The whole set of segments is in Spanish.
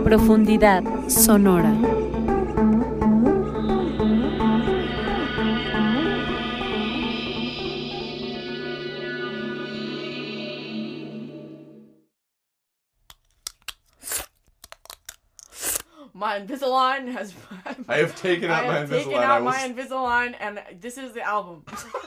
Profundidad sonora. My Invisalign has. I have taken out I my have taken Invisalign. I out will my Invisalign, and this is the album.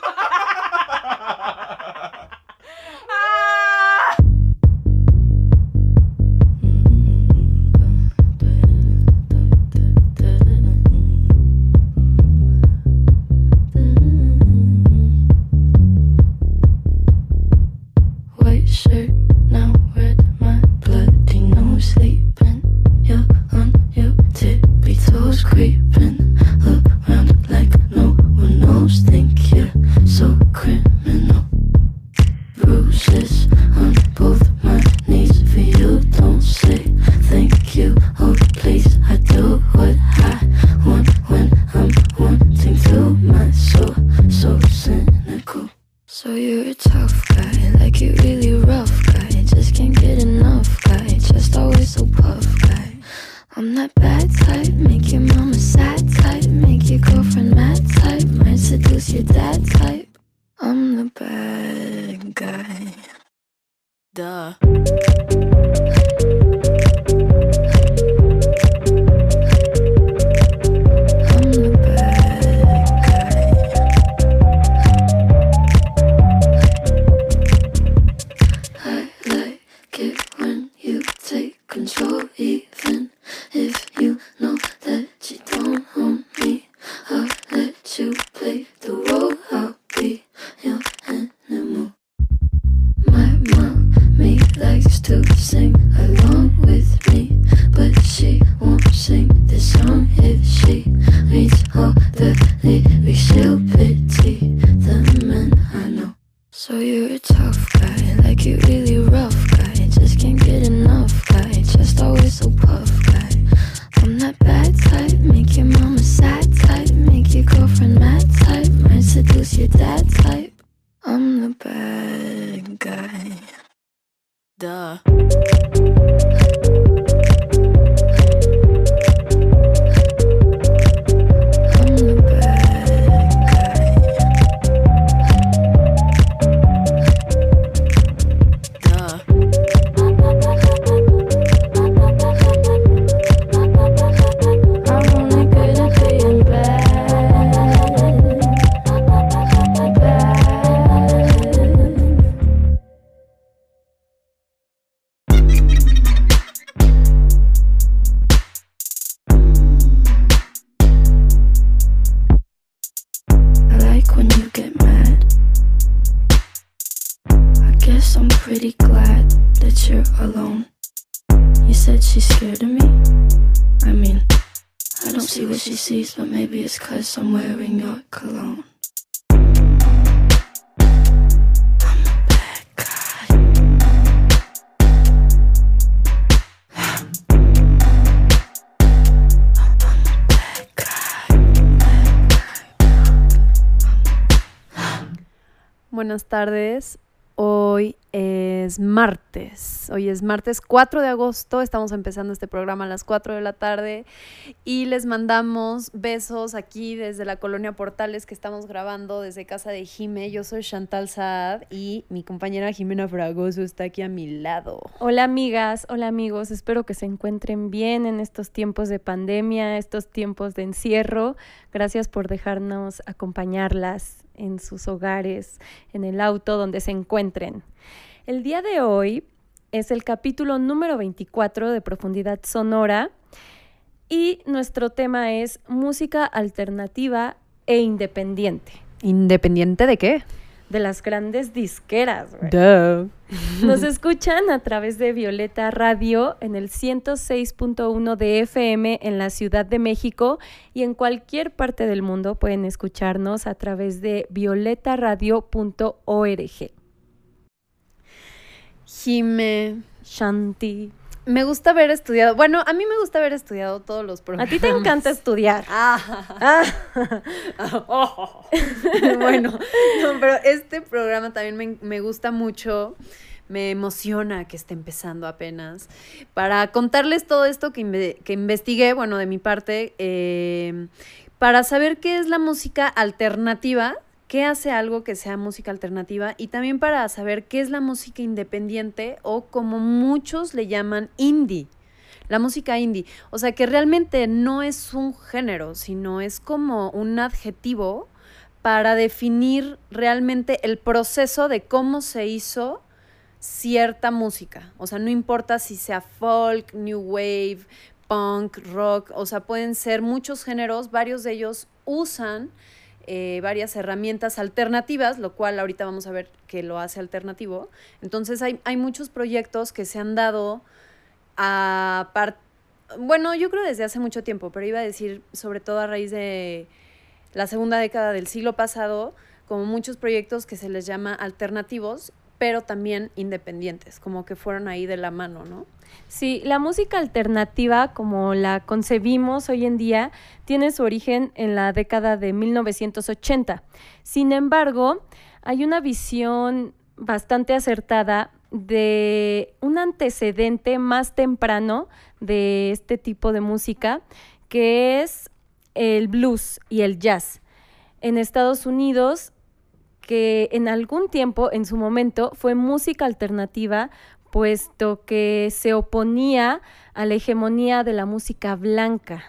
to sing along tardes. Hoy es martes. Hoy es martes 4 de agosto. Estamos empezando este programa a las 4 de la tarde y les mandamos besos aquí desde la colonia Portales que estamos grabando desde casa de Jime. Yo soy Chantal Saad y mi compañera Jimena Fragoso está aquí a mi lado. Hola amigas, hola amigos, espero que se encuentren bien en estos tiempos de pandemia, estos tiempos de encierro. Gracias por dejarnos acompañarlas en sus hogares, en el auto, donde se encuentren. El día de hoy es el capítulo número 24 de Profundidad Sonora y nuestro tema es música alternativa e independiente ¿Independiente de qué? de las grandes disqueras. Duh. Nos escuchan a través de Violeta Radio en el 106.1 de FM en la Ciudad de México y en cualquier parte del mundo pueden escucharnos a través de violetaradio.org. Jime. Shanti. Me gusta haber estudiado. Bueno, a mí me gusta haber estudiado todos los A programas. ti te encanta estudiar. Ah. bueno, no, pero este programa también me, me gusta mucho me emociona que esté empezando apenas. Para contarles todo esto que, inve- que investigué, bueno, de mi parte, eh, para saber qué es la música alternativa, qué hace algo que sea música alternativa y también para saber qué es la música independiente o como muchos le llaman indie. La música indie, o sea que realmente no es un género, sino es como un adjetivo para definir realmente el proceso de cómo se hizo cierta música. O sea, no importa si sea folk, new wave, punk, rock, o sea, pueden ser muchos géneros, varios de ellos usan eh, varias herramientas alternativas, lo cual ahorita vamos a ver que lo hace alternativo. Entonces hay, hay muchos proyectos que se han dado a par- bueno, yo creo desde hace mucho tiempo, pero iba a decir sobre todo a raíz de la segunda década del siglo pasado, como muchos proyectos que se les llama alternativos, pero también independientes, como que fueron ahí de la mano, ¿no? Sí, la música alternativa, como la concebimos hoy en día, tiene su origen en la década de 1980. Sin embargo, hay una visión bastante acertada de un antecedente más temprano de este tipo de música, que es el blues y el jazz. En Estados Unidos, que en algún tiempo, en su momento, fue música alternativa puesto que se oponía a la hegemonía de la música blanca.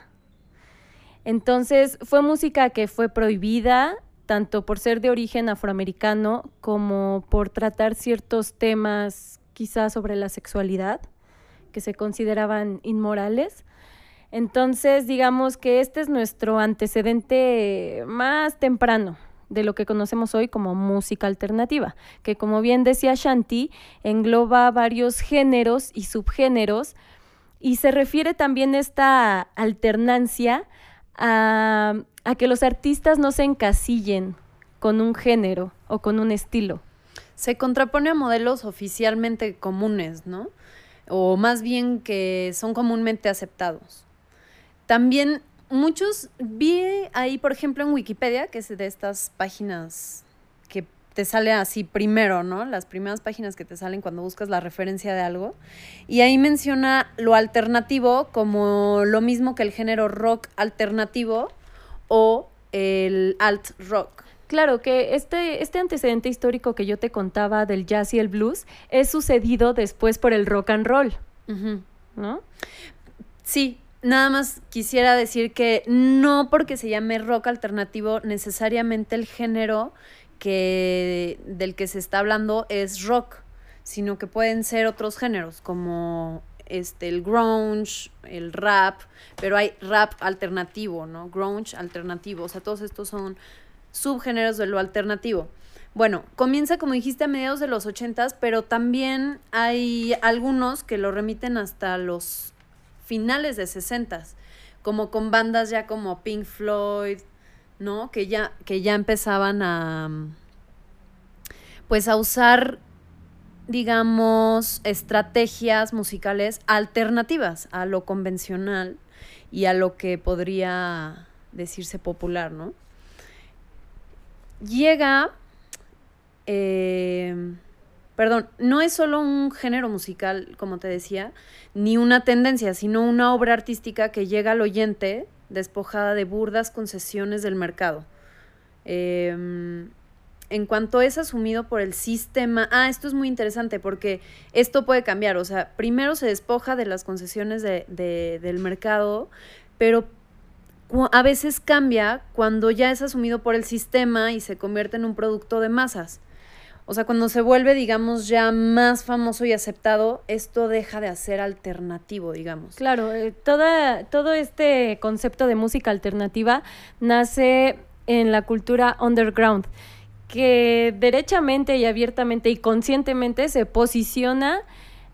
Entonces fue música que fue prohibida tanto por ser de origen afroamericano como por tratar ciertos temas quizás sobre la sexualidad que se consideraban inmorales. Entonces digamos que este es nuestro antecedente más temprano de lo que conocemos hoy como música alternativa, que como bien decía Shanti, engloba varios géneros y subgéneros y se refiere también esta alternancia a, a que los artistas no se encasillen con un género o con un estilo. Se contrapone a modelos oficialmente comunes, ¿no? O más bien que son comúnmente aceptados. También muchos, vi ahí, por ejemplo, en Wikipedia, que es de estas páginas que te sale así primero, ¿no? Las primeras páginas que te salen cuando buscas la referencia de algo. Y ahí menciona lo alternativo como lo mismo que el género rock alternativo o el alt rock. Claro que este, este antecedente histórico que yo te contaba del jazz y el blues es sucedido después por el rock and roll. ¿no? Sí, nada más quisiera decir que no porque se llame rock alternativo, necesariamente el género que, del que se está hablando es rock, sino que pueden ser otros géneros, como este, el grunge, el rap, pero hay rap alternativo, ¿no? Grunge alternativo, o sea, todos estos son subgéneros de lo alternativo. Bueno, comienza como dijiste a mediados de los ochentas, pero también hay algunos que lo remiten hasta los finales de sesentas, como con bandas ya como Pink Floyd, ¿no? Que ya, que ya empezaban a pues a usar digamos, estrategias musicales alternativas a lo convencional y a lo que podría decirse popular, ¿no? Llega, eh, perdón, no es solo un género musical, como te decía, ni una tendencia, sino una obra artística que llega al oyente despojada de burdas concesiones del mercado. Eh, en cuanto es asumido por el sistema, ah, esto es muy interesante porque esto puede cambiar, o sea, primero se despoja de las concesiones de, de, del mercado, pero a veces cambia cuando ya es asumido por el sistema y se convierte en un producto de masas. O sea, cuando se vuelve, digamos, ya más famoso y aceptado, esto deja de ser alternativo, digamos. Claro, eh, toda, todo este concepto de música alternativa nace en la cultura underground que derechamente y abiertamente y conscientemente se posiciona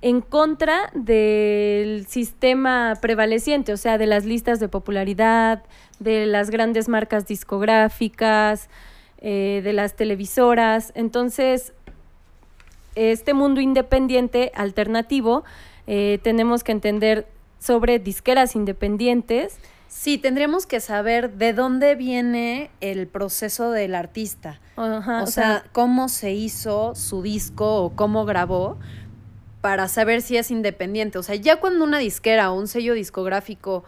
en contra del sistema prevaleciente, o sea, de las listas de popularidad, de las grandes marcas discográficas, eh, de las televisoras. Entonces, este mundo independiente, alternativo, eh, tenemos que entender sobre disqueras independientes Sí, tendríamos que saber de dónde viene el proceso del artista. Ajá, o, sea, cómo se hizo su disco o cómo grabó para saber si es independiente. O sea, ya cuando una disquera o un sello discográfico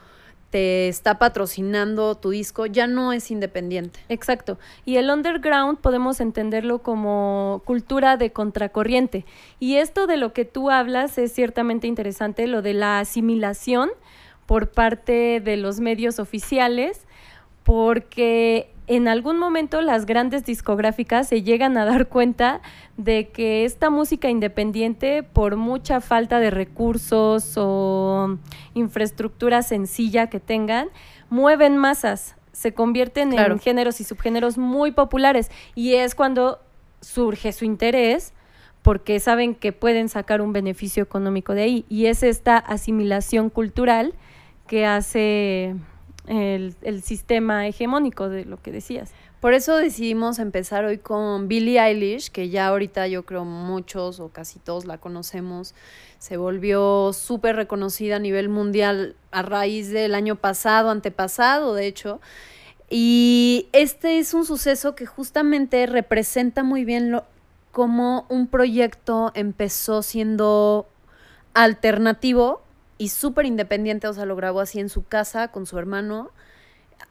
te está patrocinando tu disco, ya no es independiente. Exacto. Y el underground podemos entenderlo como cultura de contracorriente. Y esto de lo que tú hablas es ciertamente interesante, lo de la asimilación por parte de los medios oficiales, porque en algún momento las grandes discográficas se llegan a dar cuenta de que esta música independiente, por mucha falta de recursos o infraestructura sencilla que tengan, mueven masas, se convierten Claro. en géneros y subgéneros muy populares y es cuando surge su interés porque saben que pueden sacar un beneficio económico de ahí y es esta asimilación cultural que hace el, el sistema hegemónico de lo que decías. Por eso decidimos empezar hoy con Billie Eilish, que ya ahorita yo creo muchos o casi todos la conocemos. Se volvió súper reconocida a nivel mundial a raíz del año pasado, antepasado, de hecho. Y este es un suceso que justamente representa muy bien lo, cómo un proyecto empezó siendo alternativo y súper independiente, o sea, lo grabó así en su casa con su hermano.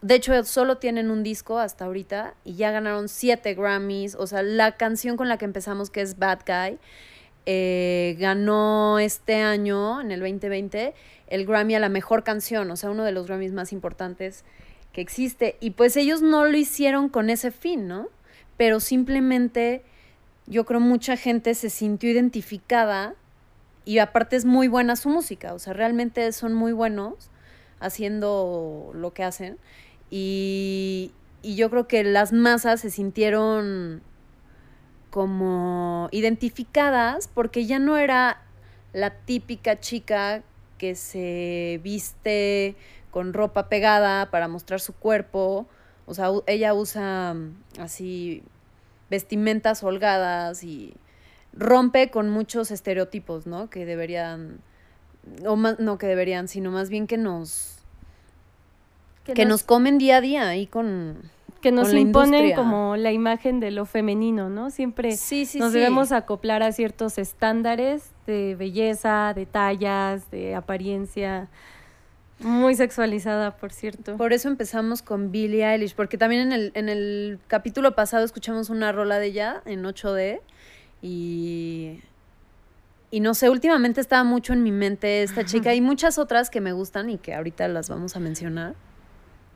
De hecho, solo tienen un disco hasta ahorita y ya ganaron siete Grammys. O sea, la canción con la que empezamos, que es Bad Guy, eh, ganó este año, en el 2020, el Grammy a la mejor canción, o sea, uno de los Grammys más importantes que existe. Y pues ellos no lo hicieron con ese fin, ¿no? Pero simplemente yo creo mucha gente se sintió identificada y aparte es muy buena su música, o sea, realmente son muy buenos haciendo lo que hacen. Y, y yo creo que las masas se sintieron como identificadas porque ya no era la típica chica que se viste con ropa pegada para mostrar su cuerpo. O sea, ella usa mm, así vestimentas holgadas y rompe con muchos estereotipos, ¿no? Que deberían, o más, no que deberían, sino más bien que nos, que, nos, comen día a día ahí con... que nos con imponen como la imagen de lo femenino, ¿no? Siempre Sí, sí, nos sí. debemos acoplar a ciertos estándares de belleza, de tallas, de apariencia. Muy sexualizada, por cierto. Por eso empezamos con Billie Eilish, porque también en el, en el capítulo pasado escuchamos una rola de ella en 8D y, y no sé, últimamente estaba mucho en mi mente esta chica y muchas otras que me gustan y que ahorita las vamos a mencionar.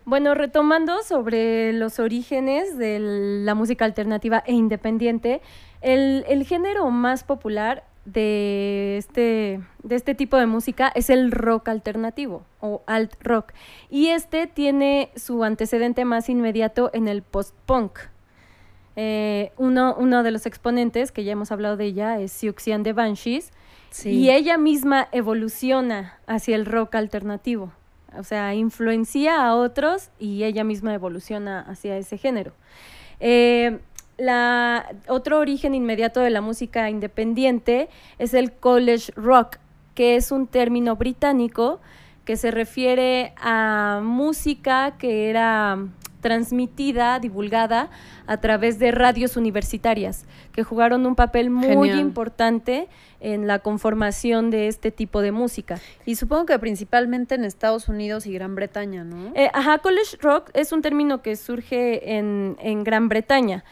Bueno, retomando sobre los orígenes de la música alternativa e independiente, el, el género más popular de este, de este tipo de música es el rock alternativo o alt rock. Y este tiene su antecedente más inmediato en el post-punk. Eh, uno, uno de los exponentes, que ya hemos hablado de ella, es Siouxsie and the Banshees, y ella misma evoluciona hacia el rock alternativo. O sea, influencia a otros y ella misma evoluciona hacia ese género. Eh, la, otro origen inmediato de la música independiente es el college rock, que es un término británico que se refiere a música que era transmitida, divulgada a través de radios universitarias, que jugaron un papel muy Genial. importante en la conformación de este tipo de música. Y supongo que principalmente en Estados Unidos y Gran Bretaña, ¿no? Eh, ajá, college rock es un término que surge en, en Gran Bretaña.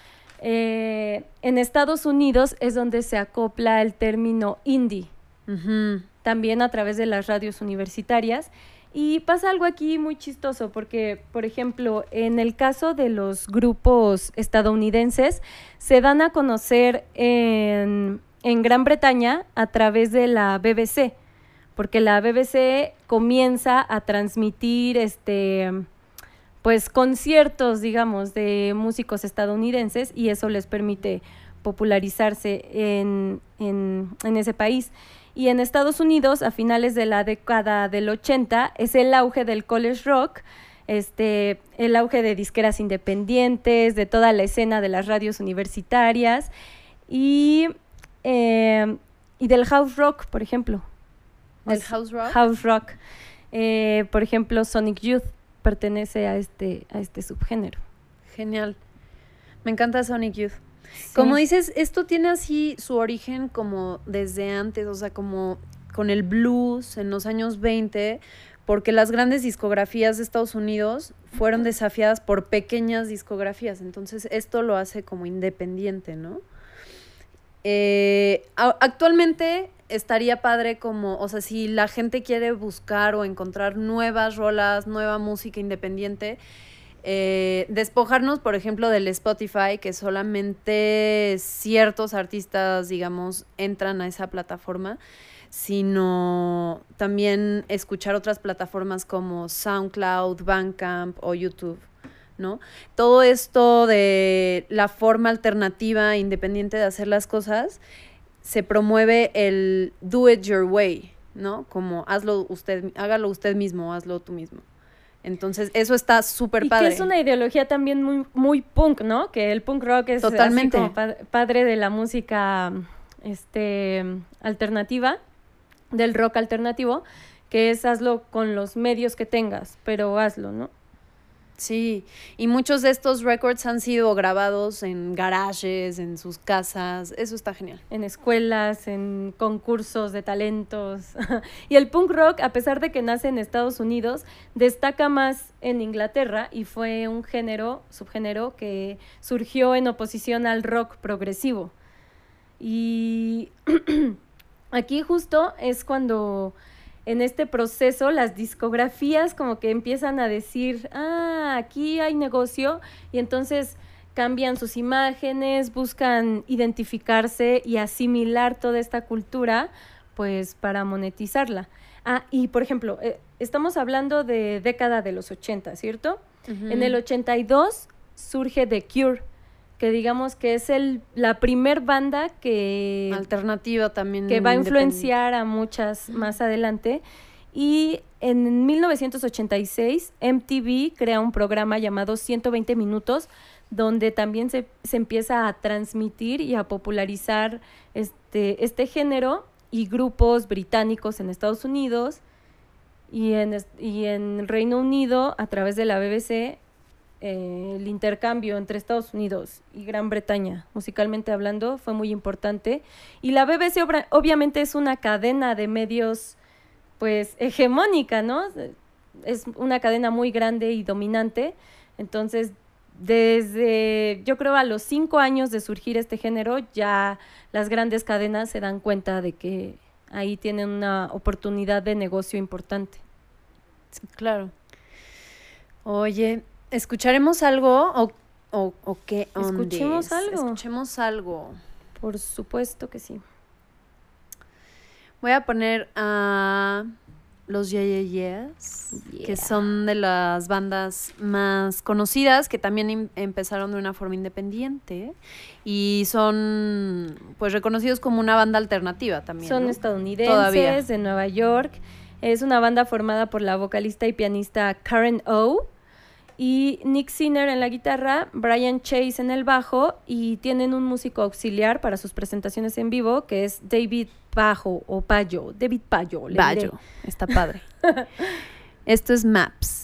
Eh, en Estados Unidos es donde se acopla el término indie, Ujú. También a través de las radios universitarias. Y pasa algo aquí muy chistoso, porque, por ejemplo, en el caso de los grupos estadounidenses, se dan a conocer en, en Gran Bretaña a través de la BBC, porque la BBC comienza a transmitir este pues conciertos, digamos, de músicos estadounidenses y eso les permite popularizarse en, en, en ese país. Y en Estados Unidos, a finales de la década del 80, es el auge del college rock, este, el auge de disqueras independientes, de toda la escena de las radios universitarias y, eh, y del house rock, por ejemplo. ¿Del house rock? House rock. Eh, por ejemplo, Sonic Youth. pertenece a este, a este subgénero. Genial. Me encanta Sonic Youth. Sí. Como dices, esto tiene así su origen como desde antes, o sea, como con el blues en los años 20, porque las grandes discografías de Estados Unidos fueron desafiadas por pequeñas discografías, entonces esto lo hace como independiente, ¿no? Eh, actualmente estaría padre como, o sea, si la gente quiere buscar o encontrar nuevas rolas, nueva música independiente, eh, despojarnos, por ejemplo, del Spotify, que solamente ciertos artistas, digamos, entran a esa plataforma, sino también escuchar otras plataformas como SoundCloud, Bandcamp o YouTube. ¿no? Todo esto de la forma alternativa, independiente de hacer las cosas, se promueve el do it your way, ¿no? Como hazlo usted, hágalo usted mismo, hazlo tú mismo. Entonces, eso está súper Y padre. que es una ideología también muy, muy punk, ¿no? Que el punk rock es así Totalmente. como pa- padre de la música este, alternativa, del rock alternativo, que es hazlo con los medios que tengas, pero hazlo, ¿no? Sí, y muchos de estos records han sido grabados en garajes, en sus casas. Eso está genial. en escuelas, en concursos de talentos. y el punk rock, a pesar de que nace en Estados Unidos, destaca más en Inglaterra y fue un género, subgénero, que surgió en oposición al rock progresivo. Y aquí justo es cuando en este proceso las discografías como que empiezan a decir, ah, aquí hay negocio y entonces cambian sus imágenes, buscan identificarse y asimilar toda esta cultura pues para monetizarla. Ah, y por ejemplo, eh, estamos hablando de década de los 80, ¿cierto? En el 82 surge The Cure, que digamos que es el, la primer banda que Alternativa también. que va a influenciar a muchas más adelante. Y en 1986 MTV crea un programa llamado 120 minutos, donde también se, se empieza a transmitir y a popularizar este, este género y grupos británicos en Estados Unidos y en, y en Reino Unido a través de la BBC eh, el intercambio entre Estados Unidos y Gran Bretaña, musicalmente hablando, fue muy importante. Y la BBC obviamente es una cadena de medios, pues, hegemónica, ¿no? Es una cadena muy grande y dominante. Entonces, desde, yo creo, a los cinco años de surgir este género, ya las grandes cadenas se dan cuenta de que ahí tienen una oportunidad de negocio importante. Sí, claro. Oye, ¿escucharemos algo o, o, o qué? Escuchemos algo. Escuchemos algo. Por supuesto que sí. Voy a poner a los Yeah Yeah Yeahs, Yeah. que son de las bandas más conocidas, que también em- empezaron de una forma independiente y son pues reconocidos como una banda alternativa también. Son ¿no? estadounidenses Todavía. de Nueva York. Es una banda formada por la vocalista y pianista Karen O y Nick Sinner en la guitarra, Brian Chase en el bajo y tienen un músico auxiliar para sus presentaciones en vivo que es David Pajo o Payo, David Payo. le diré. Está padre. Esto es Maps.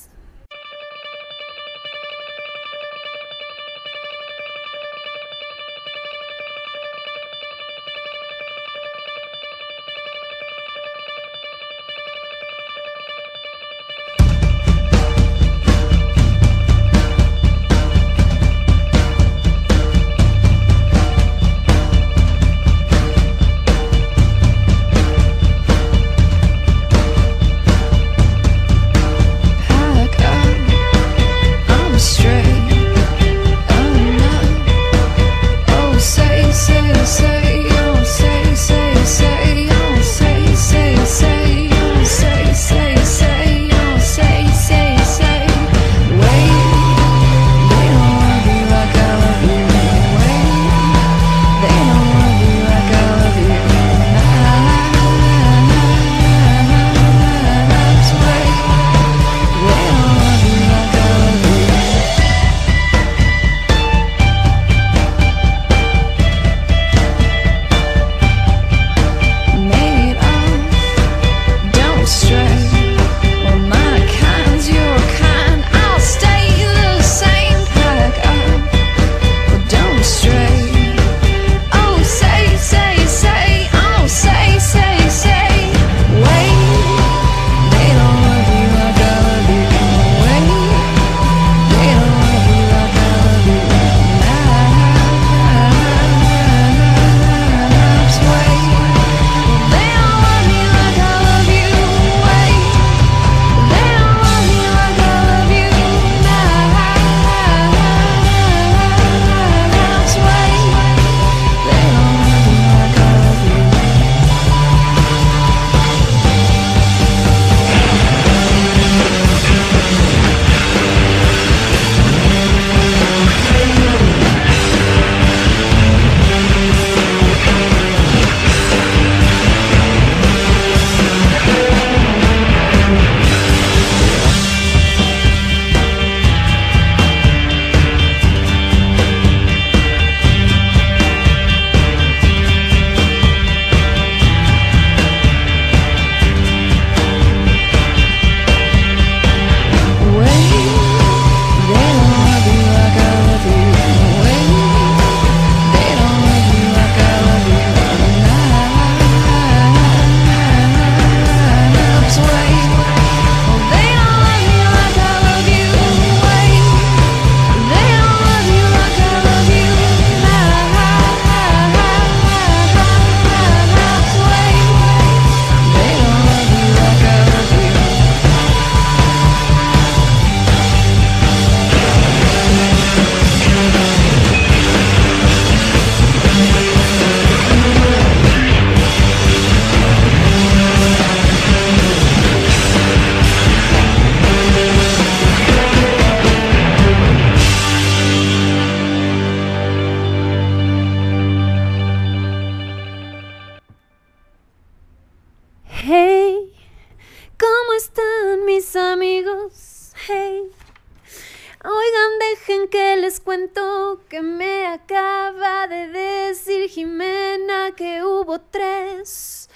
que me acaba de decir Jimena que hubo tres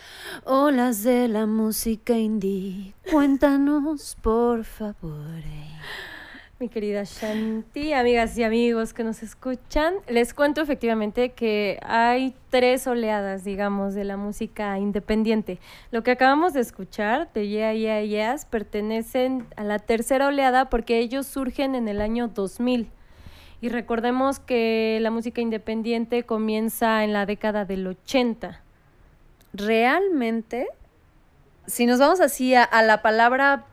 olas de la música indie. Cuéntanos, por favor. Mi querida Shanti, amigas y amigos que nos escuchan, les cuento efectivamente que hay tres oleadas, digamos, de la música independiente. Lo que acabamos de escuchar de Yeah Yeah Yeahs pertenecen a la tercera oleada porque ellos surgen en el año 2000. Y recordemos que la música independiente comienza en la década del 80. Realmente, si nos vamos así a, a la palabra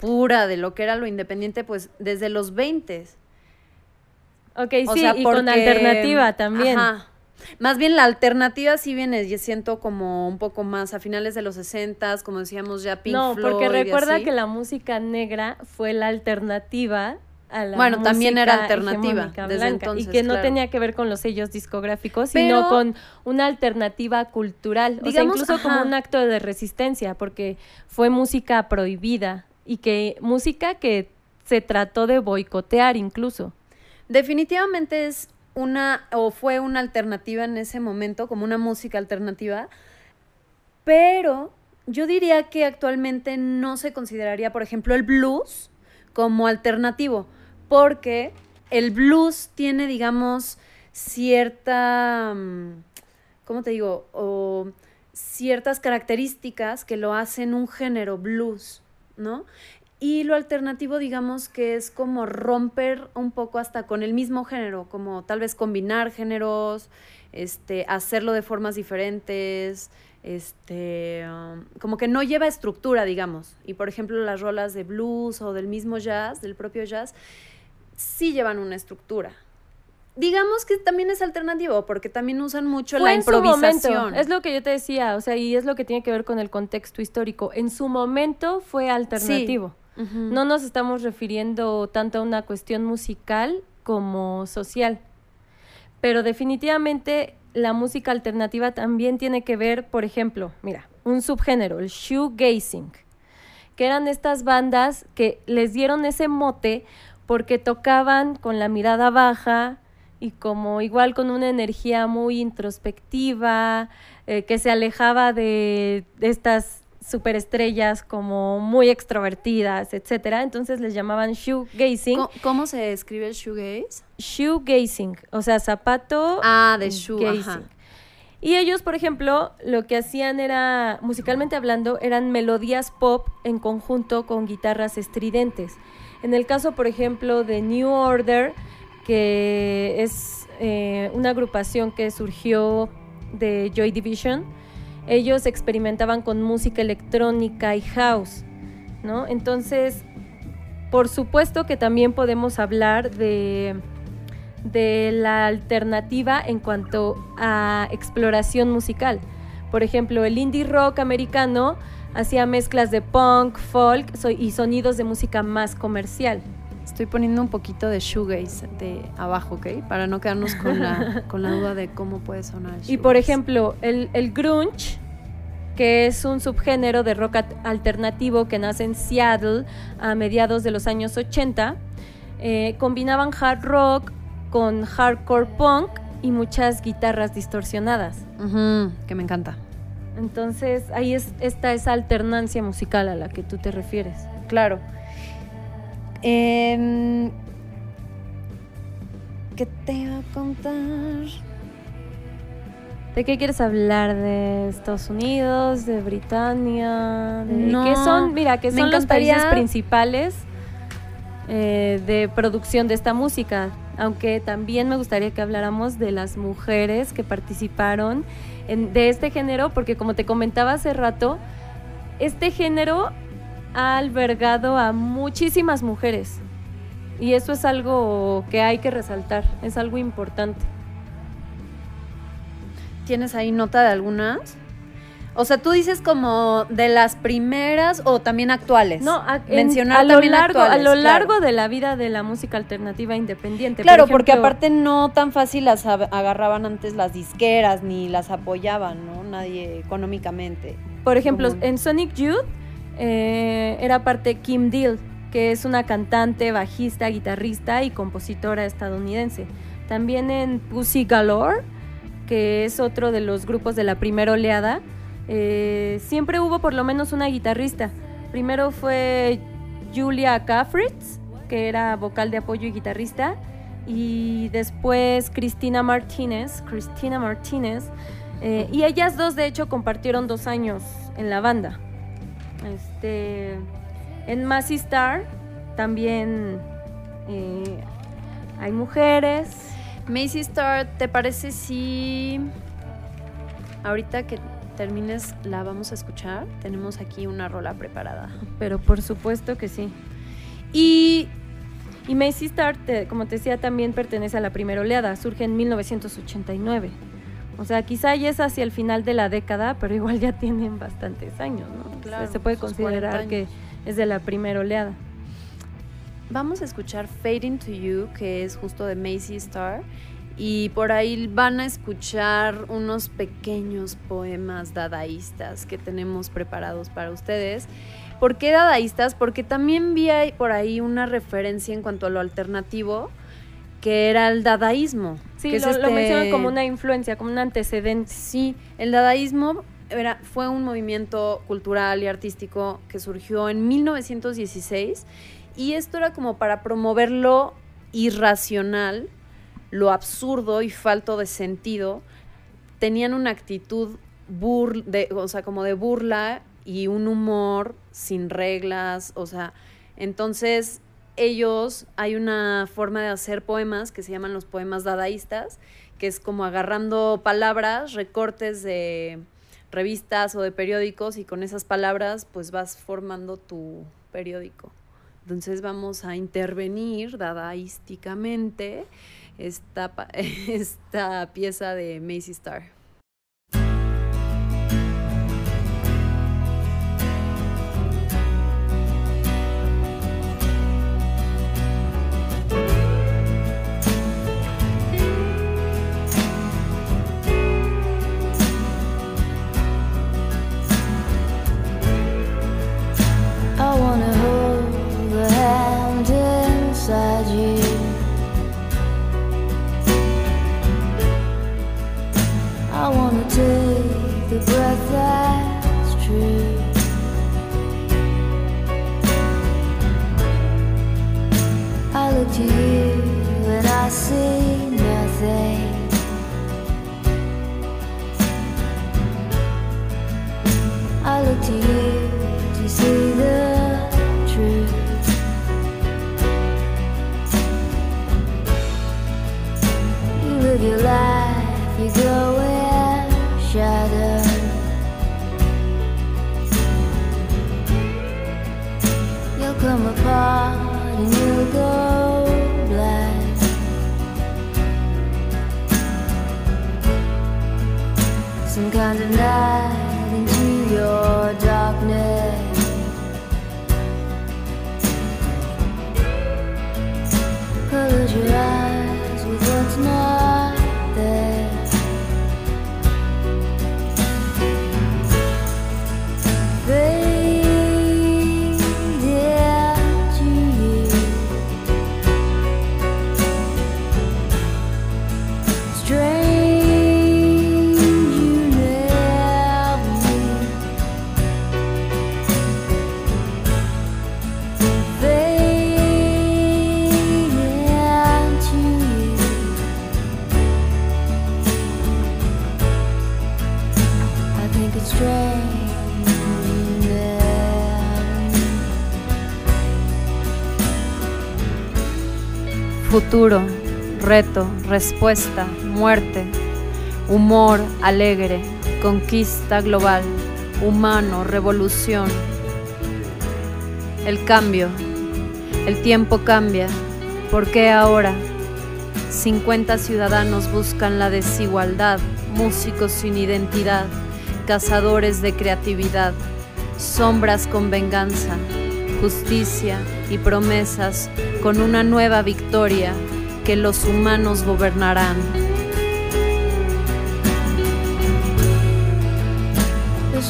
pura de lo que era lo independiente, pues desde los 20. Ok, O sí, sea, y con porque- alternativa también. Ajá. Más bien la alternativa sí viene, yo siento como un poco más a finales de los 60, como decíamos ya Pink no, Floyd porque y recuerda así. que la música negra fue la alternativa a la Bueno, también era alternativa desde entonces, y que no claro. tenía que ver con los sellos discográficos, Pero- sino con una alternativa cultural, o sea, Digamos, incluso como un acto de resistencia, porque fue música prohibida y que música que se trató de boicotear incluso. Definitivamente es una, o fue una alternativa en ese momento, como una música alternativa, pero yo diría que actualmente no se consideraría, por ejemplo, el blues como alternativo, porque el blues tiene, digamos, cierta, mm, ¿cómo te digo? O ciertas características que lo hacen un género blues, ¿no? Y lo alternativo, digamos que es como romper un poco hasta con el mismo género, como tal vez combinar géneros, este, hacerlo de formas diferentes, este, um, como que no lleva estructura, digamos. Y por ejemplo, las rolas de blues o del mismo jazz, del propio jazz, sí llevan una estructura. Digamos que también es alternativo, porque también usan mucho Fue la en su momento, improvisación. es lo que yo te decía, o sea, y es lo que tiene que ver con el contexto histórico. En su momento fue alternativo. No nos estamos refiriendo tanto a una cuestión musical como social. Pero definitivamente la música alternativa también tiene que ver, por ejemplo, mira, un subgénero, el shoegazing, que eran estas bandas que les dieron ese mote porque tocaban con la mirada baja y como igual con una energía muy introspectiva, eh, que se alejaba de, de estas superestrellas como muy extrovertidas, etcétera. Entonces les llamaban shoegazing. ¿Cómo, cómo se escribe el shoegaze? Shoegazing, o sea, zapato Ah, de shoe, ajá. Y ellos, por ejemplo, lo que hacían era, musicalmente hablando, eran melodías pop en conjunto con guitarras estridentes. En el caso, por ejemplo, de New Order, que es eh, una agrupación que surgió de Joy Division, ellos experimentaban con música electrónica y house, ¿no? Entonces, por supuesto que también podemos hablar de, de la alternativa en cuanto a exploración musical. Por ejemplo, el indie rock americano hacía mezclas de punk, folk y sonidos de música más comercial. Estoy poniendo un poquito de shoegaze de abajo, ¿ok? Para no quedarnos con la, con la duda de cómo puede sonar el Y por ejemplo, el, el grunge, que es un subgénero de rock at- alternativo que nace en Seattle a mediados de los años 80, eh, combinaban hard rock con hardcore punk y muchas guitarras distorsionadas. Ujú, que me encanta. Entonces ahí es, está esa alternancia musical a la que tú te refieres. Claro. Em, ¿Qué te iba a contar? ¿De qué quieres hablar? ¿De Estados Unidos? ¿De Britania? ¿De No, qué son? Mira, que son los países principales eh, de producción de esta música. Aunque también me gustaría que habláramos de las mujeres que participaron de este género, porque como te comentaba hace rato, este género ha albergado a muchísimas mujeres. Y eso es algo que hay que resaltar, es algo importante. ¿Tienes ahí nota de algunas? O sea, tú dices como de las primeras o también actuales. No, a, en- mencionar a lo también largo, a lo claro. largo de la vida de la música alternativa independiente. Por Claro, porque aparte no tan fácil las ab- agarraban antes las disqueras ni las apoyaban, ¿no? Nadie económicamente. por ejemplo, en Sonic Youth eh, era parte Kim Deal, que es una cantante, bajista, guitarrista y compositora estadounidense. También en Pussy Galore que es otro de los grupos de la primera oleada, eh, siempre hubo por lo menos una guitarrista. Primero fue Julia Caffritz, que era vocal de apoyo y guitarrista, y después Cristina Martínez, Cristina Martínez, eh, y ellas dos de hecho compartieron dos años en la banda. Este, en Massy Star también eh, hay mujeres. Macy Star, ¿te parece si ahorita que termines la vamos a escuchar? Tenemos aquí una rola preparada. Pero por supuesto que sí. Y, y Macy Star, te- como te decía, también pertenece a la primera oleada. Surge en 1989. O sea, quizá ya es hacia el final de la década, pero igual ya tienen bastantes años, ¿no? O sea, Claro, se puede sus 40 considerar que es de la primera oleada. Vamos a escuchar Fading to You, que es justo de Macy Star. Y por ahí van a escuchar unos pequeños poemas dadaístas que tenemos preparados para ustedes. ¿Por qué dadaístas? Porque también vi por ahí una referencia en cuanto a lo alternativo, que era el dadaísmo. Sí, que es lo, lo este- mencionan como una influencia, como un antecedente. Sí, el dadaísmo era, fue un movimiento cultural y artístico que surgió en 1916 y esto era como para promover lo irracional, lo absurdo y falto de sentido. Tenían una actitud de, o sea, como de burla y un humor sin reglas, o sea, entonces ellos hay una forma de hacer poemas que se llaman los poemas dadaístas, que es como agarrando palabras, recortes de revistas o de periódicos y con esas palabras pues vas formando tu periódico. Entonces vamos a intervenir dadaísticamente esta, esta pieza de Macy Star. You and I see nothing. I look to you to see the truth. You live your life, you go in shadow. You'll come apart and you'll go kind of night Futuro, reto, respuesta, muerte, humor alegre, conquista global, humano, revolución. El cambio, el tiempo cambia. ¿Por qué ahora? 50 ciudadanos buscan la desigualdad, músicos sin identidad, cazadores de creatividad, sombras con venganza, justicia y promesas con una nueva victoria que los humanos gobernarán. The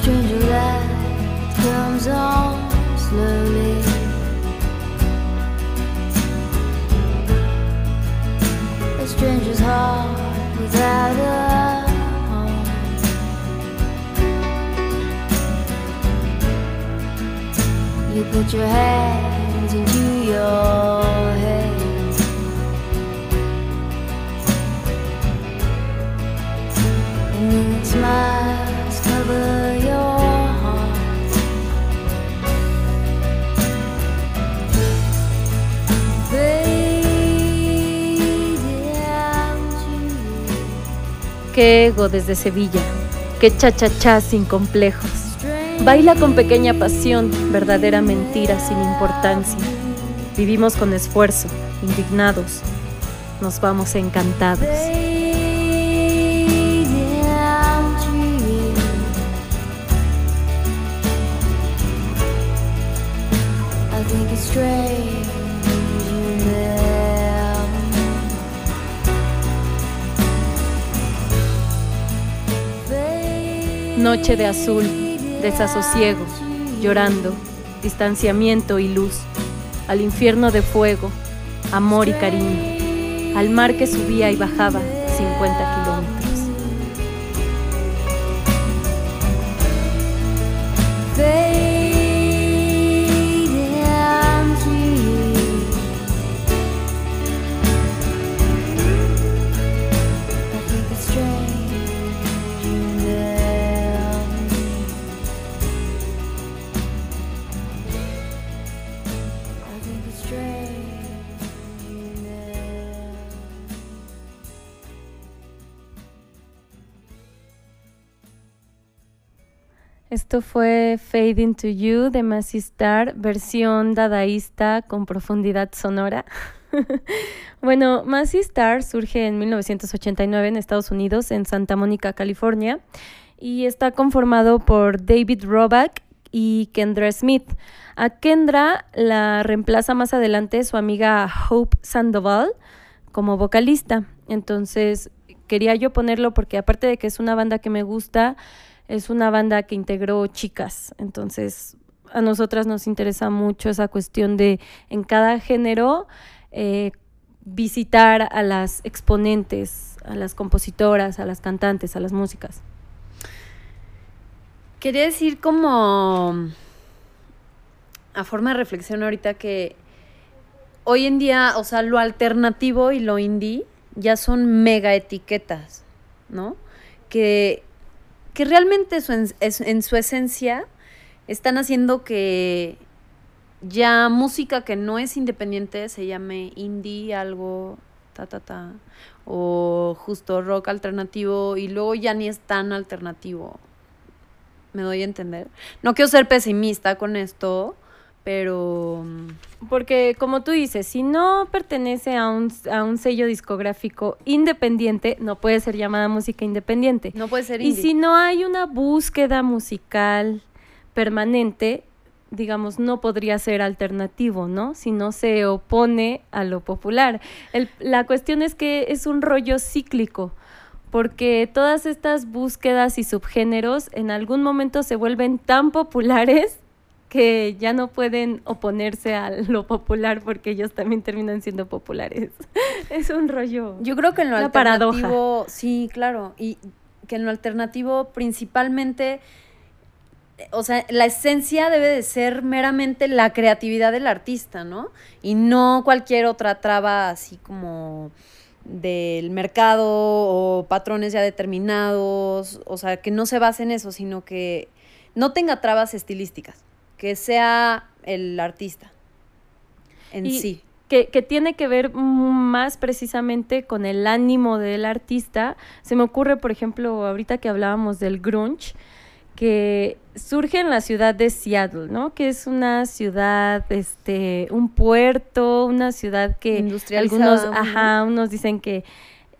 You put your hands into your Qué ego desde Sevilla, qué cha-cha-cha sin complejos. Baila con pequeña pasión, verdadera mentira sin importancia. Vivimos con esfuerzo, indignados. Nos vamos encantados. Noche de azul, desasosiego, llorando, distanciamiento y luz, al infierno de fuego, amor y cariño, al mar que subía y bajaba 50 kilómetros. Fue Fade into You de Massey Star, versión dadaísta con profundidad sonora. bueno, Massey Star surge en 1989 en Estados Unidos, en Santa Mónica, California, y está conformado por David Roback y Kendra Smith. A Kendra la reemplaza más adelante su amiga Hope Sandoval como vocalista. Entonces, quería yo ponerlo porque aparte de que es una banda que me gusta, es una banda que integró chicas. Entonces, a nosotras nos interesa mucho esa cuestión de en cada género eh, visitar a las exponentes, a las compositoras, a las cantantes, a las músicas. Quería decir como a forma de reflexión ahorita que hoy en día, o sea, lo alternativo y lo indie ya son mega etiquetas, ¿no? Que, que realmente su en, es- en su esencia están haciendo que ya música que no es independiente se llame indie, algo, ta, ta, ta, o justo rock alternativo y luego ya ni es tan alternativo. Me doy a entender. No quiero ser pesimista con esto, pero mm, Porque como tú dices, si no pertenece a un, a un sello discográfico independiente, no puede ser llamada música independiente. no puede ser Y indie. si no hay una búsqueda musical permanente, digamos, no podría ser alternativo, ¿no? Si no se opone a lo popular. El- la cuestión es que es un rollo cíclico, porque todas estas búsquedas y subgéneros en algún momento se vuelven tan populares que ya no pueden oponerse a lo popular porque ellos también terminan siendo populares. es un rollo. Yo creo que en lo Una paradoja. alternativo, sí, claro, y que en lo alternativo principalmente, o sea, la esencia debe de ser meramente la creatividad del artista, ¿no? Y no cualquier otra traba así como del mercado o patrones ya determinados, o sea, que no se base en eso, sino que no tenga trabas estilísticas, que sea el artista en Y- sí. que, que tiene que ver más precisamente con el ánimo del artista. Se me ocurre, por ejemplo, ahorita que hablábamos del grunge, que surge en la ciudad de Seattle, ¿no? Que es una ciudad, este, un puerto, una ciudad que algunos, ¿no? ajá, unos dicen que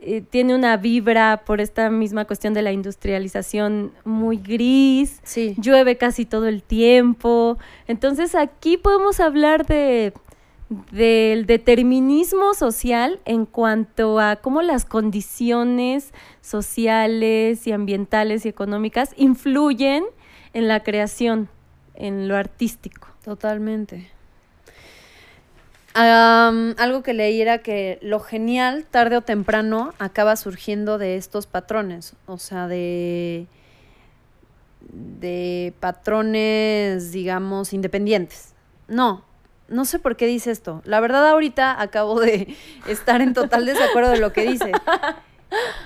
eh, tiene una vibra por esta misma cuestión de la industrialización muy gris Sí. llueve casi todo el tiempo. Entonces aquí podemos hablar de del determinismo social en cuanto a cómo las condiciones sociales y ambientales y económicas influyen en la creación, en lo artístico. Totalmente. Algo que leí era que lo genial, tarde o temprano, acaba surgiendo de estos patrones. O sea, de, de patrones, digamos, independientes, no, no sé por qué dice esto. La verdad ahorita acabo de estar en total desacuerdo de lo que dice.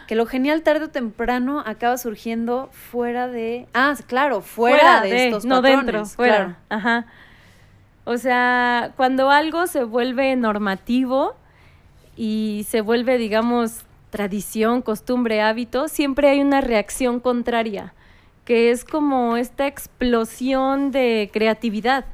Que lo genial tarde o temprano acaba surgiendo fuera de... Ah, claro, fuera, de, estos no patrones. dentro, fuera. claro. Ajá. O sea, cuando algo se vuelve normativo y se vuelve, digamos, tradición, costumbre, hábito, siempre hay una reacción contraria, que es como esta explosión de creatividad.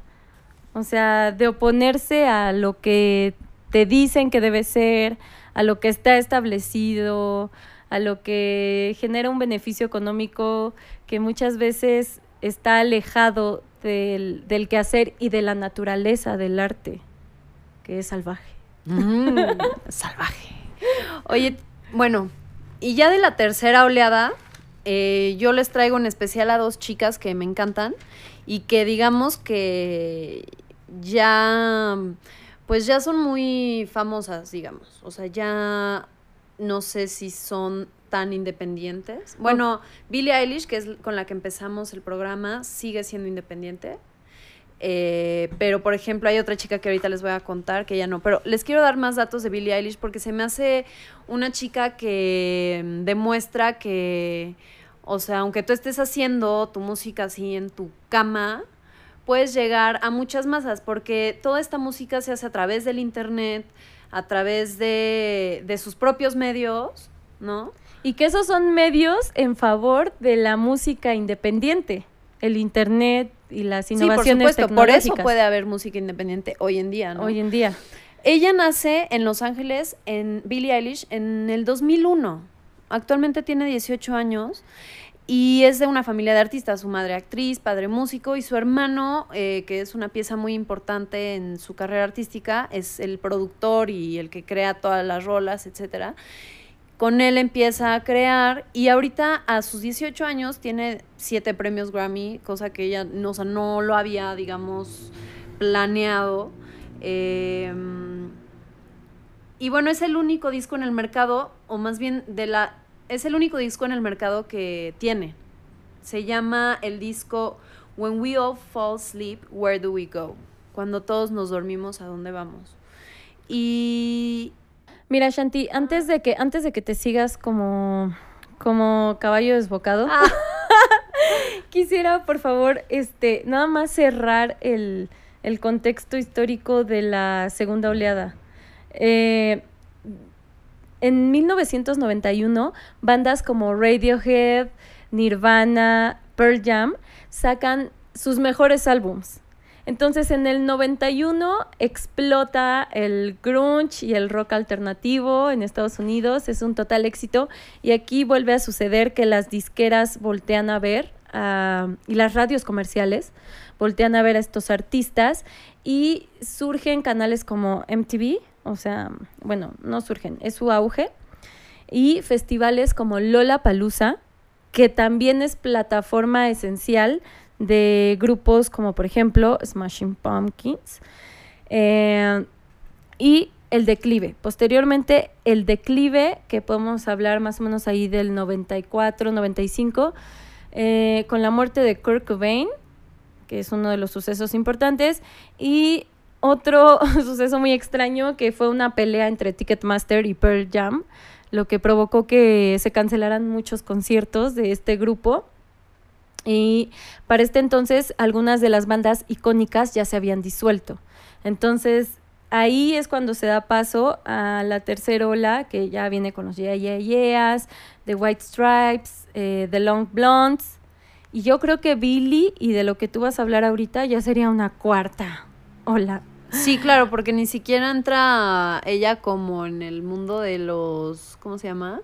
O sea, de oponerse a lo que te dicen que debe ser, a lo que está establecido, a lo que genera un beneficio económico que muchas veces está alejado del, del quehacer y de la naturaleza del arte, que es salvaje. Mm, salvaje. Oye, bueno, y ya de la tercera oleada, eh, yo les traigo en especial a dos chicas que me encantan y que digamos que ya, pues ya son muy famosas, digamos. O sea, ya no sé si son tan independientes. Bueno, Billie Eilish, que es con la que empezamos el programa, sigue siendo independiente. Eh, pero, por ejemplo, hay otra chica que ahorita les voy a contar que ya no. Pero les quiero dar más datos de Billie Eilish porque se me hace una chica que mm, demuestra que, o sea, aunque tú estés haciendo tu música así en tu cama, puedes llegar a muchas masas porque toda esta música se hace a través del internet, a través de, de sus propios medios, ¿no? Y que esos son medios en favor de la música independiente, el internet y las Sí, por innovaciones supuesto, por eso tecnológicas puede haber música independiente hoy en día, ¿no? hoy en día. Ella nace en Los Ángeles, en Billie Eilish, en el 2001. Actualmente tiene 18 años y es de una familia de artistas. Su madre actriz, padre músico y su hermano, eh, que es una pieza muy importante en su carrera artística, es el productor y el que crea todas las rolas, etcétera. Con él empieza a crear y ahorita a sus 18 años tiene siete premios Grammy, cosa que ella no, o no lo había, digamos, planeado. Eh, y bueno, es el único disco en el mercado, o más bien de la. Es el único disco en el mercado que tiene. Se llama el disco When We All Fall Asleep, Where Do We Go? Cuando todos nos dormimos, ¿a dónde vamos? Y. Mira, Shanti, antes de que, antes de que te sigas como, como caballo desbocado, Ah, quisiera, por favor, este, nada más cerrar el, el contexto histórico de la segunda oleada. Eh, en 1991, bandas como Radiohead, Nirvana, Pearl Jam sacan sus mejores álbums. Entonces en el 91 explota el grunge y el rock alternativo en Estados Unidos, es un total éxito y aquí vuelve a suceder que las disqueras voltean a ver ah, y las radios comerciales voltean a ver a estos artistas y surgen canales como MTV, o sea, bueno, no surgen, es su auge, y festivales como Lola Palusa, que también es plataforma esencial de grupos como por ejemplo Smashing Pumpkins eh, y el declive. Posteriormente el declive, que podemos hablar más o menos ahí del 94, 95, eh, con la muerte de Kurt Cobain, que es uno de los sucesos importantes, y otro suceso muy extraño que fue una pelea entre Ticketmaster y Pearl Jam, lo que provocó que se cancelaran muchos conciertos de este grupo. Y para este entonces algunas de las bandas icónicas ya se habían disuelto. Entonces ahí es cuando se da paso a la tercera ola que ya viene con los Yeah Yeah Yeahs, The White Stripes, eh, The Long Blondes. Y yo creo que Billy y de lo que tú vas a hablar ahorita ya sería una cuarta ola. Sí, claro, porque ni siquiera entra ella como en el mundo de los. ¿Cómo se llama?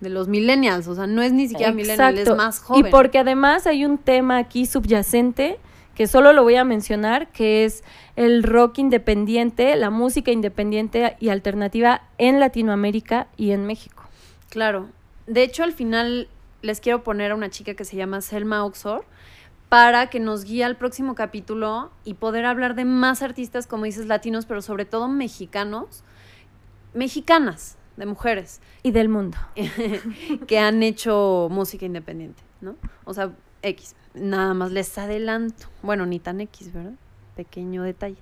De los millennials. O sea, no es ni siquiera millennial, es Exacto. más joven. Y porque además hay un tema aquí subyacente que solo lo voy a mencionar, que es el rock independiente, la música independiente y alternativa en Latinoamérica y en México. Claro. De hecho, al final les quiero poner a una chica que se llama Selma Oxor para que nos guíe al próximo capítulo y poder hablar de más artistas, como dices, latinos, pero sobre todo mexicanos, mexicanas, de mujeres, Y del mundo. que han hecho música independiente, ¿no? O sea, X. Nada más les adelanto. Bueno, ni tan X, ¿verdad? pequeño detalle.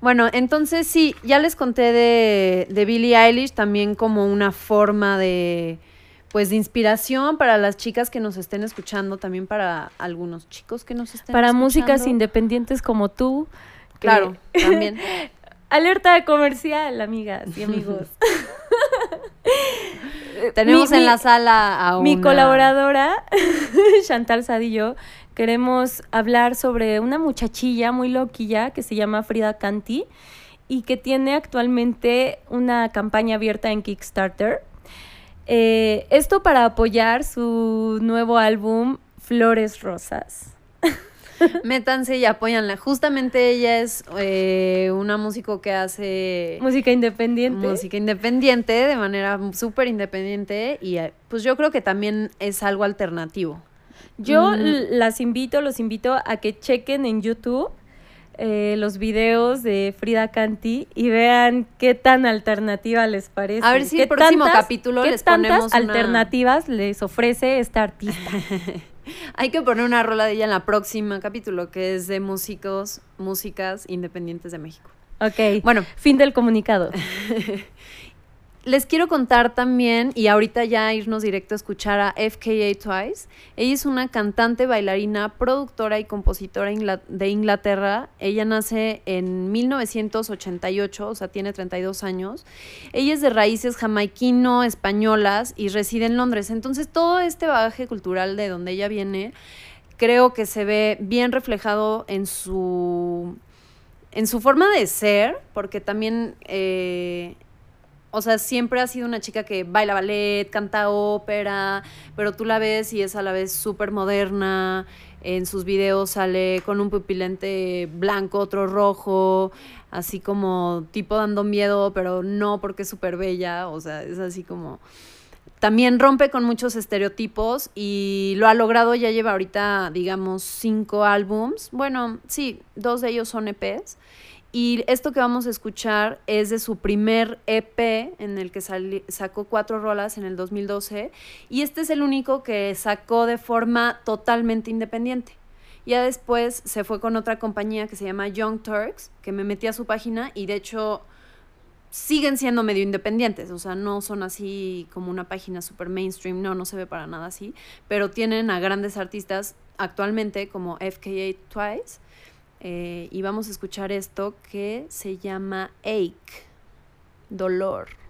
Bueno, entonces sí, ya les conté de, de Billie Eilish también como una forma de, pues, de inspiración para las chicas que nos estén escuchando, también para algunos chicos que nos estén Para escuchando. músicas independientes como tú. que- Claro, también. Alerta de comercial, amigas y amigos. Tenemos Mi- en mi- la sala a Mi una- colaboradora, Chantal Sadillo, queremos hablar sobre una muchachilla muy loquilla que se llama Frida Canti y que tiene actualmente una campaña abierta en Kickstarter. Eh, esto para apoyar su nuevo álbum Flores Rosas. Métanse y apóyanla. Justamente ella es eh, una músico que hace Música independiente. música independiente, de manera súper independiente, y eh, pues yo creo que también es algo alternativo. Yo Mm. las invito, los invito a que chequen en YouTube eh, los videos de Frida Canti y vean qué tan alternativa les parece. A ver si ¿Qué el próximo capítulo qué les tantas ponemos una- alternativas les ofrece esta artista. Hay que poner una rola de ella en la próxima capítulo, que es de músicos, músicas independientes de México. Ok. Bueno, Fin del comunicado. Les quiero contar también, y ahorita ya irnos directo a escuchar a FKA Twice. Ella es una cantante, bailarina, productora y compositora de Inglaterra. Ella nace en 1988, o sea, tiene 32 años. Ella es de raíces jamaiquino-españolas y reside en Londres. Entonces, todo este bagaje cultural de donde ella viene, creo que se ve bien reflejado en su en su forma de ser, porque también eh, o sea, siempre ha sido una chica que baila ballet, canta ópera, pero tú la ves y es a la vez súper moderna. En sus videos sale con un pupilente blanco, otro rojo, así como tipo dando miedo, pero no porque es súper bella. O sea, es así como. También rompe con muchos estereotipos y lo ha logrado, ya lleva ahorita, digamos, cinco álbums. Bueno, sí, dos de ellos son EPs. Y esto que vamos a escuchar es de su primer EP en el que sacó cuatro rolas en el 2012 y este es el único que sacó de forma totalmente independiente. Ya después se fue con otra compañía que se llama Young Turks, que me metí a su página y de hecho siguen siendo medio independientes, o sea, no son así como una página super mainstream, no, no se ve para nada así, pero tienen a grandes artistas actualmente como FKA Twice eh, y vamos a escuchar esto que se llama Ache, dolor.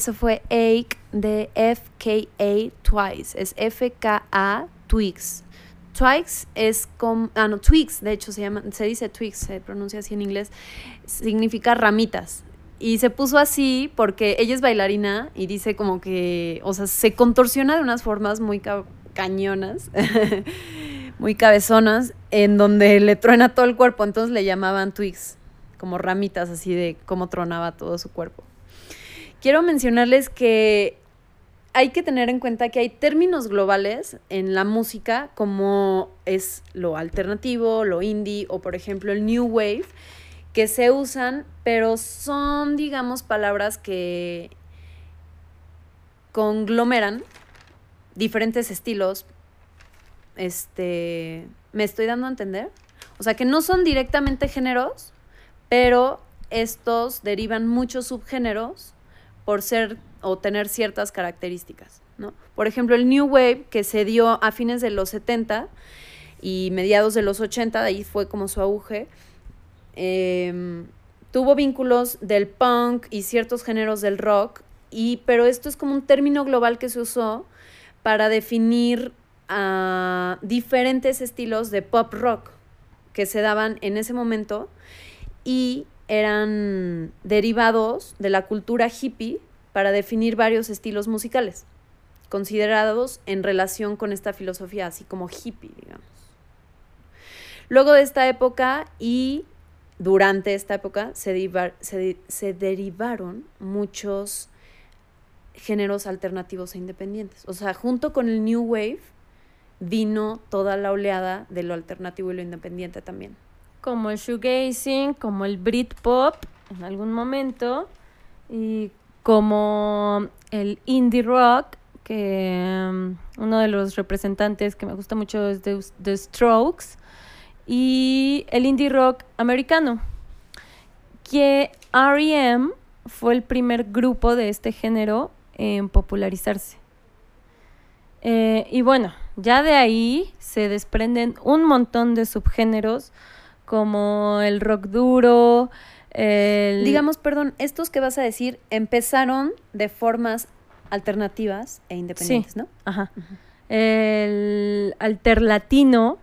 Eso fue Ache de FKA Twice. Es FKA Twigs. Twigs es como. Ah, no, Twigs, de hecho se llama. Se dice Twigs, se pronuncia así en inglés. Significa ramitas. Y se puso así porque ella es bailarina y dice como que. O sea, se contorsiona de unas formas muy ca- cañonas. muy cabezonas. En donde le truena todo el cuerpo. Entonces le llamaban Twigs. Como ramitas así de cómo tronaba todo su cuerpo. Quiero mencionarles que hay que tener en cuenta que hay términos globales en la música como es lo alternativo, lo indie o por ejemplo el new wave que se usan, pero son digamos palabras que conglomeran diferentes estilos. Este, ¿me estoy dando a entender? O sea, que no son directamente géneros, pero estos derivan muchos subgéneros por ser o tener ciertas características, ¿no? Por ejemplo, el New Wave que se dio a fines de los 70 y mediados de los 80, de ahí fue como su auge, eh, tuvo vínculos del punk y ciertos géneros del rock, y, pero esto es como un término global que se usó para definir a diferentes estilos de pop rock que se daban en ese momento y eran derivados de la cultura hippie para definir varios estilos musicales, considerados en relación con esta filosofía, así como hippie, digamos. Luego de esta época y durante esta época se, se se derivaron muchos géneros alternativos e independientes. O sea, junto con el New Wave vino toda la oleada de lo alternativo y lo independiente también. Como el shoegazing, como el Britpop en algún momento y como el indie rock que um, uno de los representantes que me gusta mucho es The, The Strokes y el indie rock americano que R.E.M. fue el primer grupo de este género en popularizarse. Eh, y bueno, ya de ahí se desprenden un montón de subgéneros como el rock duro, el... Digamos, perdón, estos que vas a decir empezaron de formas alternativas e independientes, ¿no? Ajá. El alterlatino,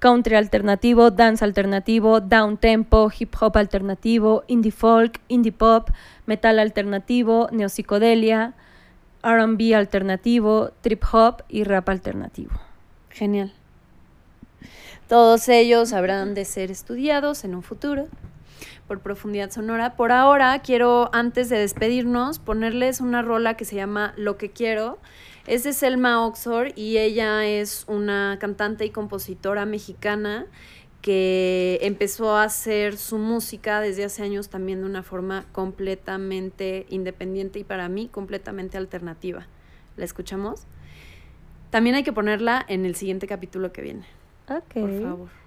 country alternativo, dance alternativo, down tempo, hip hop alternativo, indie folk, indie pop, metal alternativo, neopsicodelia, R&B alternativo, trip hop y rap alternativo. Genial. Todos ellos habrán de ser estudiados en un futuro por profundidad sonora. Por ahora quiero, antes de despedirnos, ponerles una rola que se llama Lo que quiero. Es de Selma Oxor y ella es una cantante y compositora mexicana que empezó a hacer su música desde hace años también de una forma completamente independiente y para mí completamente alternativa. ¿La escuchamos? También hay que ponerla en el siguiente capítulo que viene, Ok. por favor.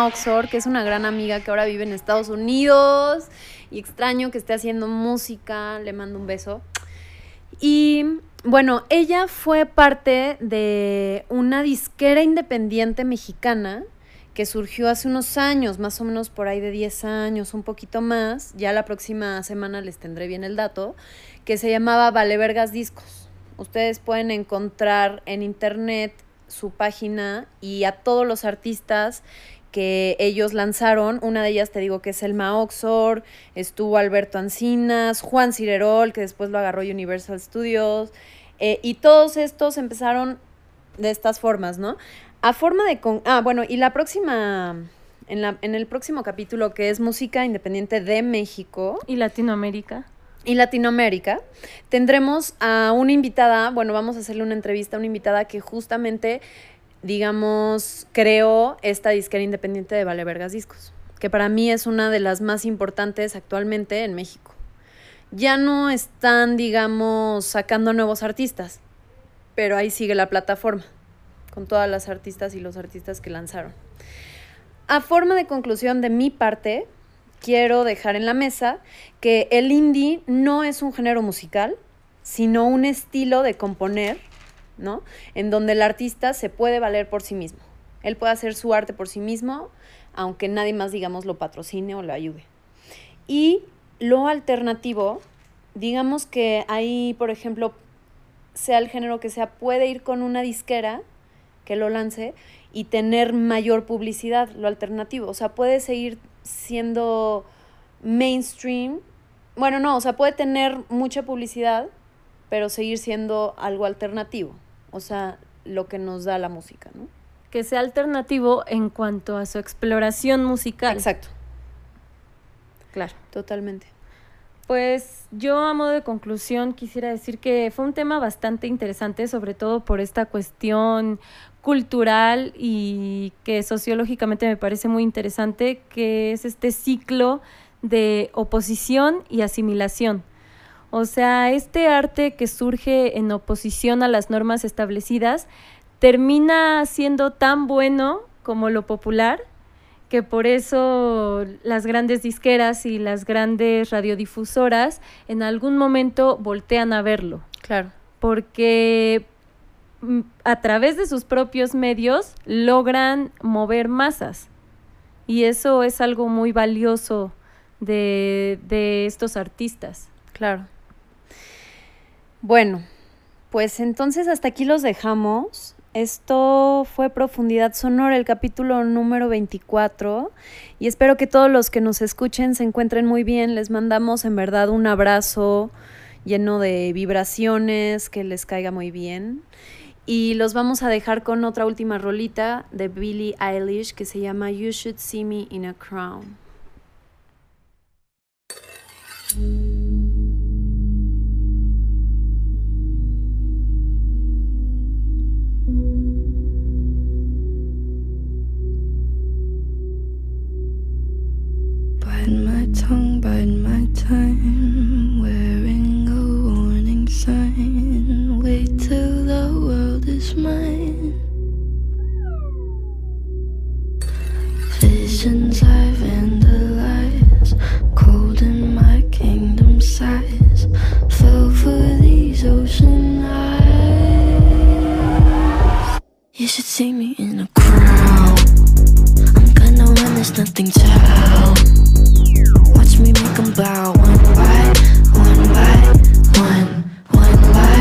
Selma Oxor, que es una gran amiga que ahora vive en Estados Unidos y extraño que esté haciendo música, le mando un beso. Y bueno, ella fue parte de una disquera independiente mexicana que surgió hace unos años, más o menos por ahí de 10 años, un poquito más, ya la próxima semana les tendré bien el dato, que se llamaba Vale Vergas Discos. Ustedes pueden encontrar en internet su página y a todos los artistas que ellos lanzaron. Una de ellas te digo que es Elma Oxor, estuvo Alberto Ancinas, Juan Cirerol, que después lo agarró Universal Studios, eh, y todos estos empezaron de estas formas, ¿no? A forma de... Con ah, bueno, y la próxima... En, la, en el próximo capítulo que es Música Independiente de México, Y Latinoamérica. y Latinoamérica, tendremos a una invitada, bueno, vamos a hacerle una entrevista a una invitada que justamente, digamos, creó esta disquera independiente de Vale Vergas Discos, que para mí es una de las más importantes actualmente en México. Ya no están, digamos, sacando nuevos artistas, pero ahí sigue la plataforma, con todas las artistas y los artistas que lanzaron. A forma de conclusión de mi parte, quiero dejar en la mesa que el indie no es un género musical, sino un estilo de componer, ¿no? En donde el artista se puede valer por sí mismo. Él puede hacer su arte por sí mismo, aunque nadie más, digamos, lo patrocine o lo ayude. Y lo alternativo, digamos que ahí, por ejemplo, sea el género que sea, puede ir con una disquera que lo lance y tener mayor publicidad, lo alternativo. O sea, puede seguir siendo mainstream. Bueno, no, o sea, puede tener mucha publicidad, pero seguir siendo algo alternativo. O sea, lo que nos da la música, ¿no? Que sea alternativo en cuanto a su exploración musical. Exacto, Claro. totalmente. Pues yo a modo de conclusión quisiera decir que fue un tema bastante interesante, sobre todo por esta cuestión cultural y que sociológicamente me parece muy interesante, que es este ciclo de oposición y asimilación. O sea, este arte que surge en oposición a las normas establecidas termina siendo tan bueno como lo popular que por eso las grandes disqueras y las grandes radiodifusoras en algún momento voltean a verlo, Claro. porque mm, a través de sus propios medios logran mover masas y eso es algo muy valioso de, de estos artistas. Claro. Bueno, pues entonces hasta aquí los dejamos. Esto fue Profundidad Sonora, el capítulo número 24. Y espero que todos los que nos escuchen se encuentren muy bien. Les mandamos en verdad un abrazo lleno de vibraciones, que les caiga muy bien. Y los vamos a dejar con otra última rolita de Billie Eilish que se llama You Should See Me in a Crown. Bite my tongue, bite my time. Wearing a warning sign. Wait till the world is mine. Visions I vandalize. Cold in my kingdom size. Fell for these ocean eyes. You should see me in a crowd. I'm gonna run, there's nothing to. Me make 'em bow one by one by one, one by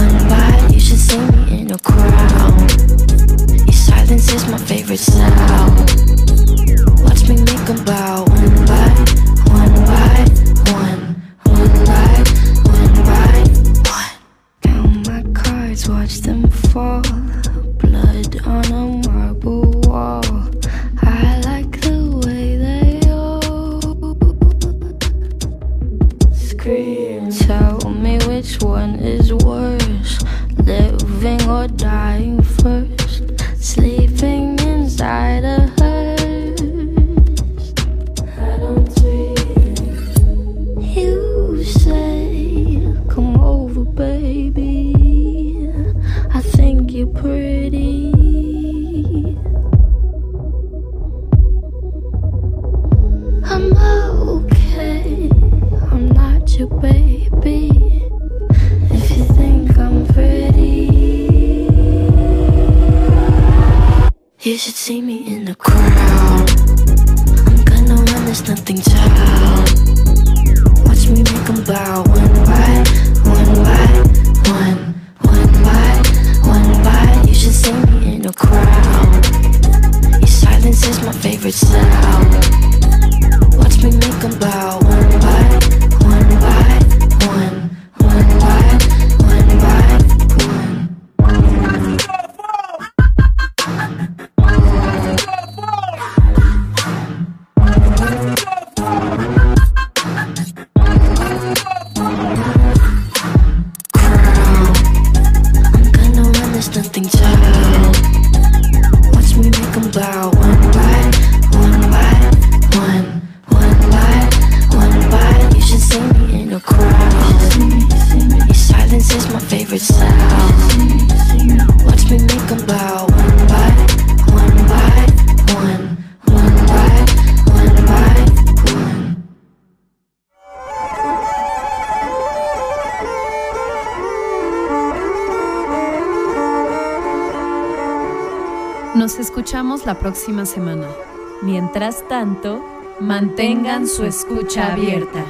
one by. You should see me in a crowd. Your silence is my favorite sound. Watch me make 'em bow one by one by one, one by one by one. Count my cards, watch them fall. Blood on a marble one is worse, living or dying first. Sleeping inside a hearse. Semana. Mientras tanto, Mantengan su escucha abierta.